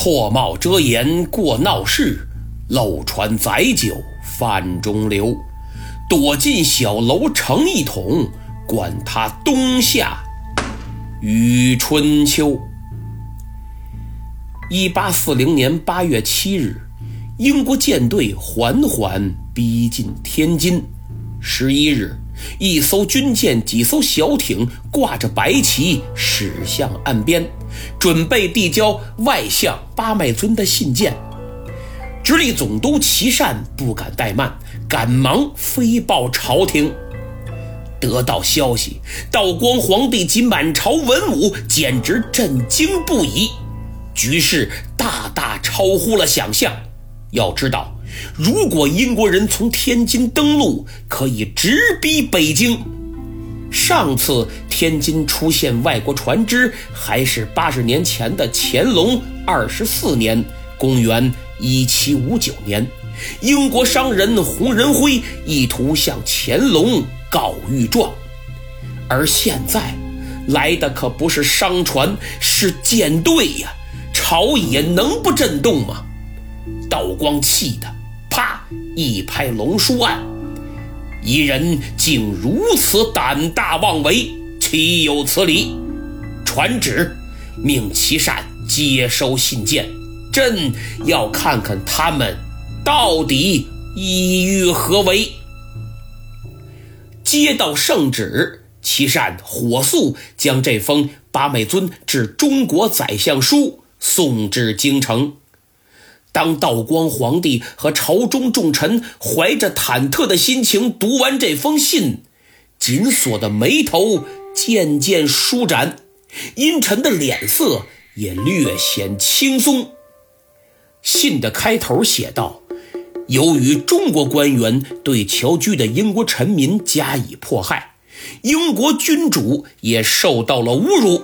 破帽遮颜过闹市，漏船载酒泛中流。躲进小楼成一统，管他冬夏与春秋。一八四零年八月七日，英国舰队缓缓逼近天津。十一日，一艘军舰、几艘小艇挂着白旗驶向岸边，准备递交外相巴麦尊的信件。直隶总督琦善不敢怠慢，赶忙飞报朝廷。得到消息，道光皇帝及满朝文武简直震惊不已，局势大大超乎了想象。要知道。如果英国人从天津登陆，可以直逼北京。上次天津出现外国船只，还是八十年前的乾隆二十四年（公元1759年），英国商人洪仁辉意图向乾隆告御状，而现在来的可不是商船，是舰队呀！朝野能不震动吗？道光气的。啪！一拍龙书案，一人竟如此胆大妄为，岂有此理！传旨，命齐善接收信件，朕要看看他们到底意欲何为。接到圣旨，齐善火速将这封八美尊致中国宰相书送至京城。当道光皇帝和朝中重臣怀着忐忑的心情读完这封信，紧锁的眉头渐渐舒展，阴沉的脸色也略显轻松。信的开头写道：“由于中国官员对侨居的英国臣民加以迫害，英国君主也受到了侮辱，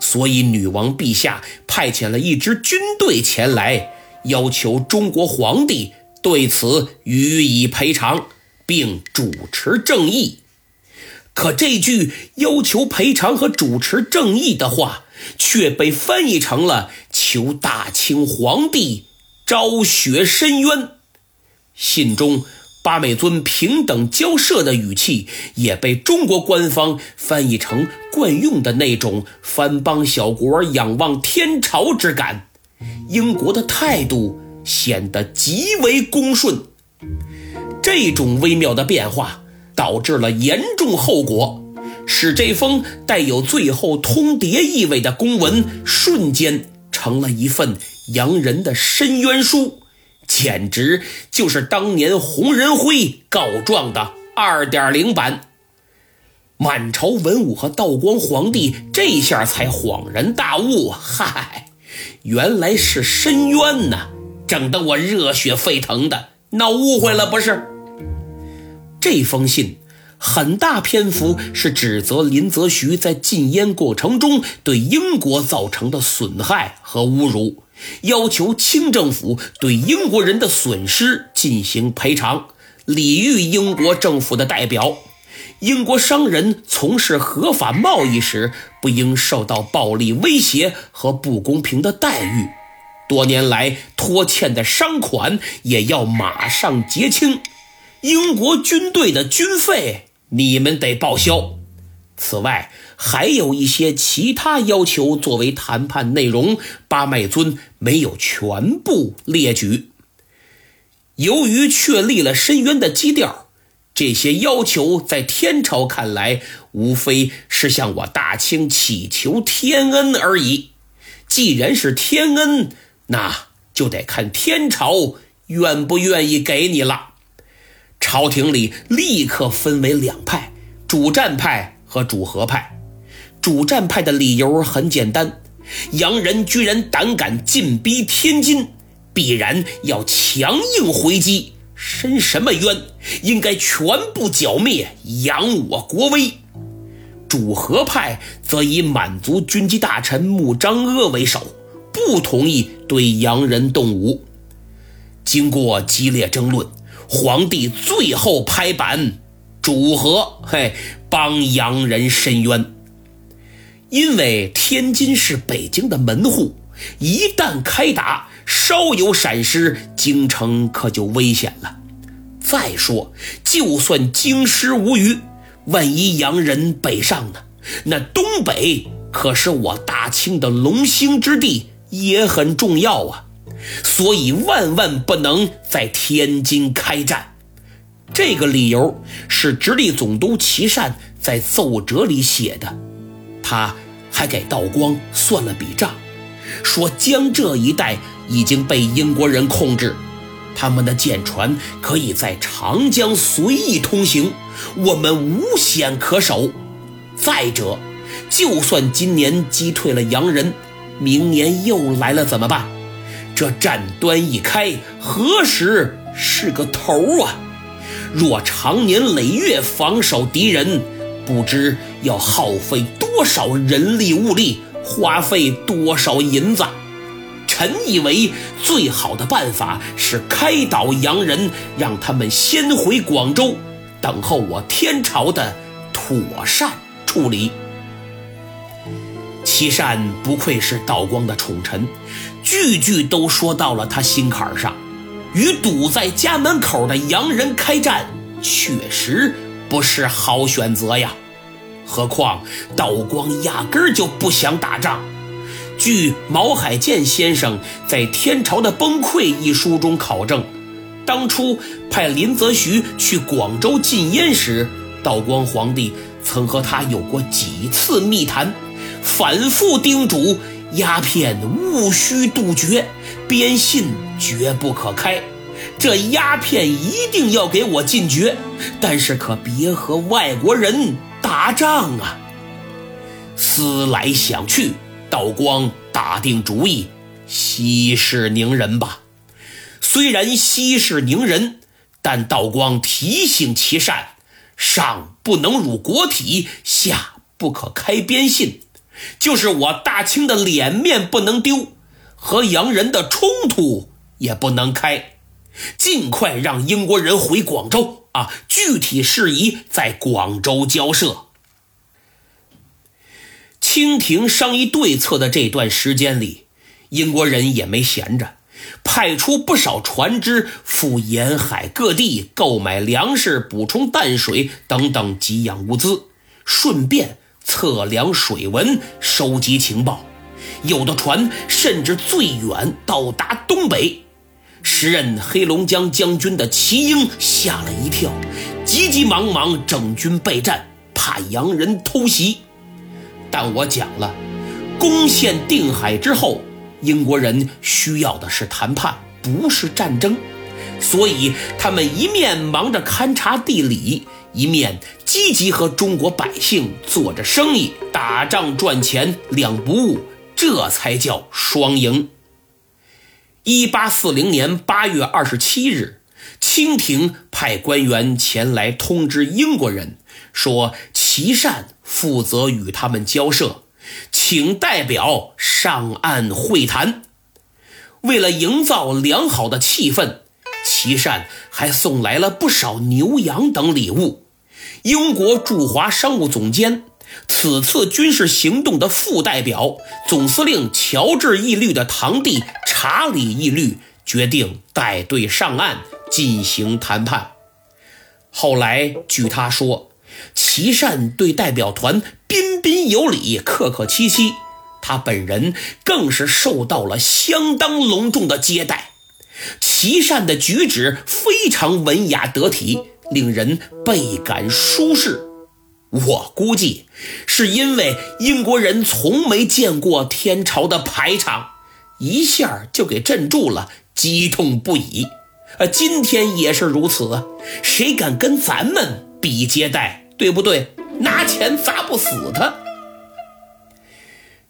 所以女王陛下派遣了一支军队前来。”要求中国皇帝对此予以赔偿，并主持正义。可这句要求赔偿和主持正义的话，却被翻译成了求大清皇帝昭雪伸冤。信中八美尊平等交涉的语气，也被中国官方翻译成惯用的那种藩邦小国仰望天朝之感。英国的态度显得极为恭顺，这种微妙的变化导致了严重后果，使这封带有最后通牒意味的公文瞬间成了一份洋人的申冤书，简直就是当年洪仁辉告状的二点零版。满朝文武和道光皇帝这下才恍然大悟，嗨！原来是申冤呐，整得我热血沸腾的，闹误会了不是？这封信很大篇幅是指责林则徐在禁烟过程中对英国造成的损害和侮辱，要求清政府对英国人的损失进行赔偿，礼遇英国政府的代表。英国商人从事合法贸易时，不应受到暴力威胁和不公平的待遇。多年来拖欠的商款也要马上结清。英国军队的军费你们得报销。此外，还有一些其他要求作为谈判内容，巴麦尊没有全部列举。由于确立了深渊的基调。这些要求在天朝看来，无非是向我大清祈求天恩而已。既然是天恩，那就得看天朝愿不愿意给你了。朝廷里立刻分为两派：主战派和主和派。主战派的理由很简单：洋人居然胆敢进逼天津，必然要强硬回击。申什么冤？应该全部剿灭，扬我国威。主和派则以满族军机大臣穆彰阿为首，不同意对洋人动武。经过激烈争论，皇帝最后拍板，主和，嘿，帮洋人申冤。因为天津是北京的门户，一旦开打，稍有闪失，京城可就危险了。再说，就算京师无虞，万一洋人北上呢？那东北可是我大清的龙兴之地，也很重要啊。所以万万不能在天津开战。这个理由是直隶总督琦善在奏折里写的。他还给道光算了笔账，说江浙一带已经被英国人控制。他们的舰船可以在长江随意通行，我们无险可守。再者，就算今年击退了洋人，明年又来了怎么办？这战端一开，何时是个头啊？若长年累月防守敌人，不知要耗费多少人力物力，花费多少银子。臣以为最好的办法是开导洋人，让他们先回广州，等候我天朝的妥善处理。琦善不愧是道光的宠臣，句句都说到了他心坎上。与堵在家门口的洋人开战，确实不是好选择呀。何况道光压根儿就不想打仗。据毛海建先生在《天朝的崩溃》一书中考证，当初派林则徐去广州禁烟时，道光皇帝曾和他有过几次密谈，反复叮嘱鸦片务须杜绝，边信绝不可开。这鸦片一定要给我禁绝，但是可别和外国人打仗啊！思来想去。道光打定主意，息事宁人吧。虽然息事宁人，但道光提醒其善：上不能辱国体，下不可开边信。就是我大清的脸面不能丢，和洋人的冲突也不能开。尽快让英国人回广州啊！具体事宜在广州交涉。清廷商议对策的这段时间里，英国人也没闲着，派出不少船只赴沿海各地购买粮食、补充淡水等等给养物资，顺便测量水文、收集情报。有的船甚至最远到达东北。时任黑龙江将军的齐英吓了一跳，急急忙忙整军备战，怕洋人偷袭。但我讲了，攻陷定海之后，英国人需要的是谈判，不是战争，所以他们一面忙着勘察地理，一面积极和中国百姓做着生意，打仗赚钱两不误，这才叫双赢。一八四零年八月二十七日，清廷派官员前来通知英国人，说琦善。负责与他们交涉，请代表上岸会谈。为了营造良好的气氛，琦善还送来了不少牛羊等礼物。英国驻华商务总监、此次军事行动的副代表、总司令乔治义律的堂弟查理义律决定带队上岸进行谈判。后来据他说。琦善对代表团彬彬有礼、客客气气，他本人更是受到了相当隆重的接待。琦善的举止非常文雅得体，令人倍感舒适。我估计是因为英国人从没见过天朝的排场，一下就给镇住了，激动不已。呃，今天也是如此，谁敢跟咱们比接待？对不对？拿钱砸不死他。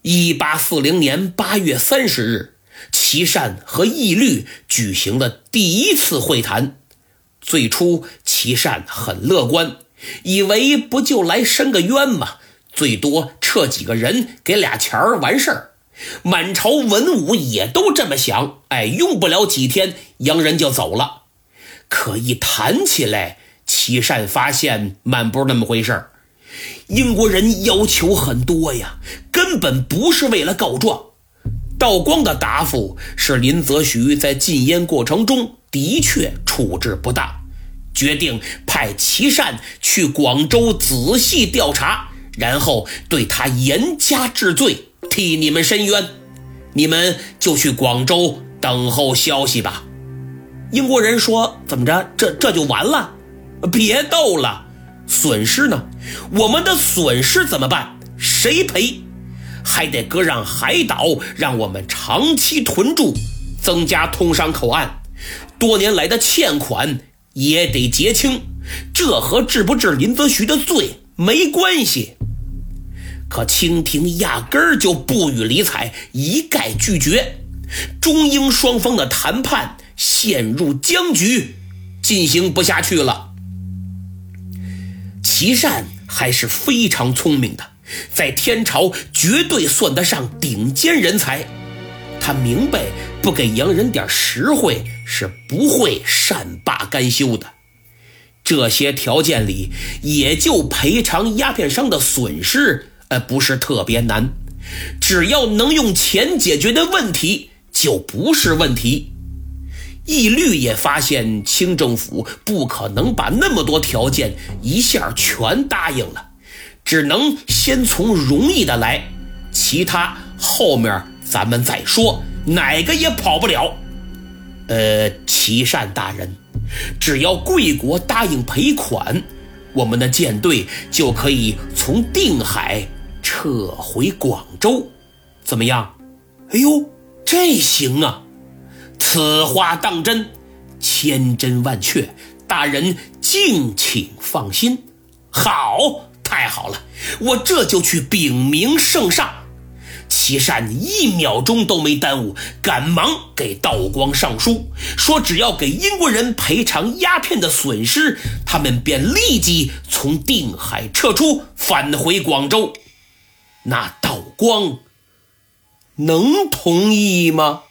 一八四零年八月三十日，琦善和义律举行了第一次会谈。最初，琦善很乐观，以为不就来申个冤吗？最多撤几个人，给俩钱儿完事儿。满朝文武也都这么想。哎，用不了几天，洋人就走了。可一谈起来，琦善发现，满不是那么回事儿。英国人要求很多呀，根本不是为了告状。道光的答复是：林则徐在禁烟过程中的确处置不当，决定派琦善去广州仔细调查，然后对他严加治罪，替你们申冤。你们就去广州等候消息吧。英国人说：“怎么着？这这就完了？别逗了，损失呢？我们的损失怎么办？谁赔？还得割让海岛，让我们长期屯驻，增加通商口岸，多年来的欠款也得结清。这和治不治林则徐的罪没关系。”可清廷压根儿就不予理睬，一概拒绝。中英双方的谈判陷入僵局，进行不下去了。琦善还是非常聪明的，在天朝绝对算得上顶尖人才。他明白不给洋人点实惠是不会善罢甘休的。这些条件里，也就赔偿鸦片商的损失。呃，不是特别难，只要能用钱解决的问题，就不是问题。义律也发现清政府不可能把那么多条件一下全答应了，只能先从容易的来，其他后面咱们再说，哪个也跑不了。呃，齐善大人，只要贵国答应赔款，我们的舰队就可以从定海。撤回广州，怎么样？哎呦，这行啊！此话当真，千真万确，大人敬请放心。好，太好了，我这就去禀明圣上。齐善一秒钟都没耽误，赶忙给道光上书，说只要给英国人赔偿鸦片的损失，他们便立即从定海撤出，返回广州。那道光能同意吗？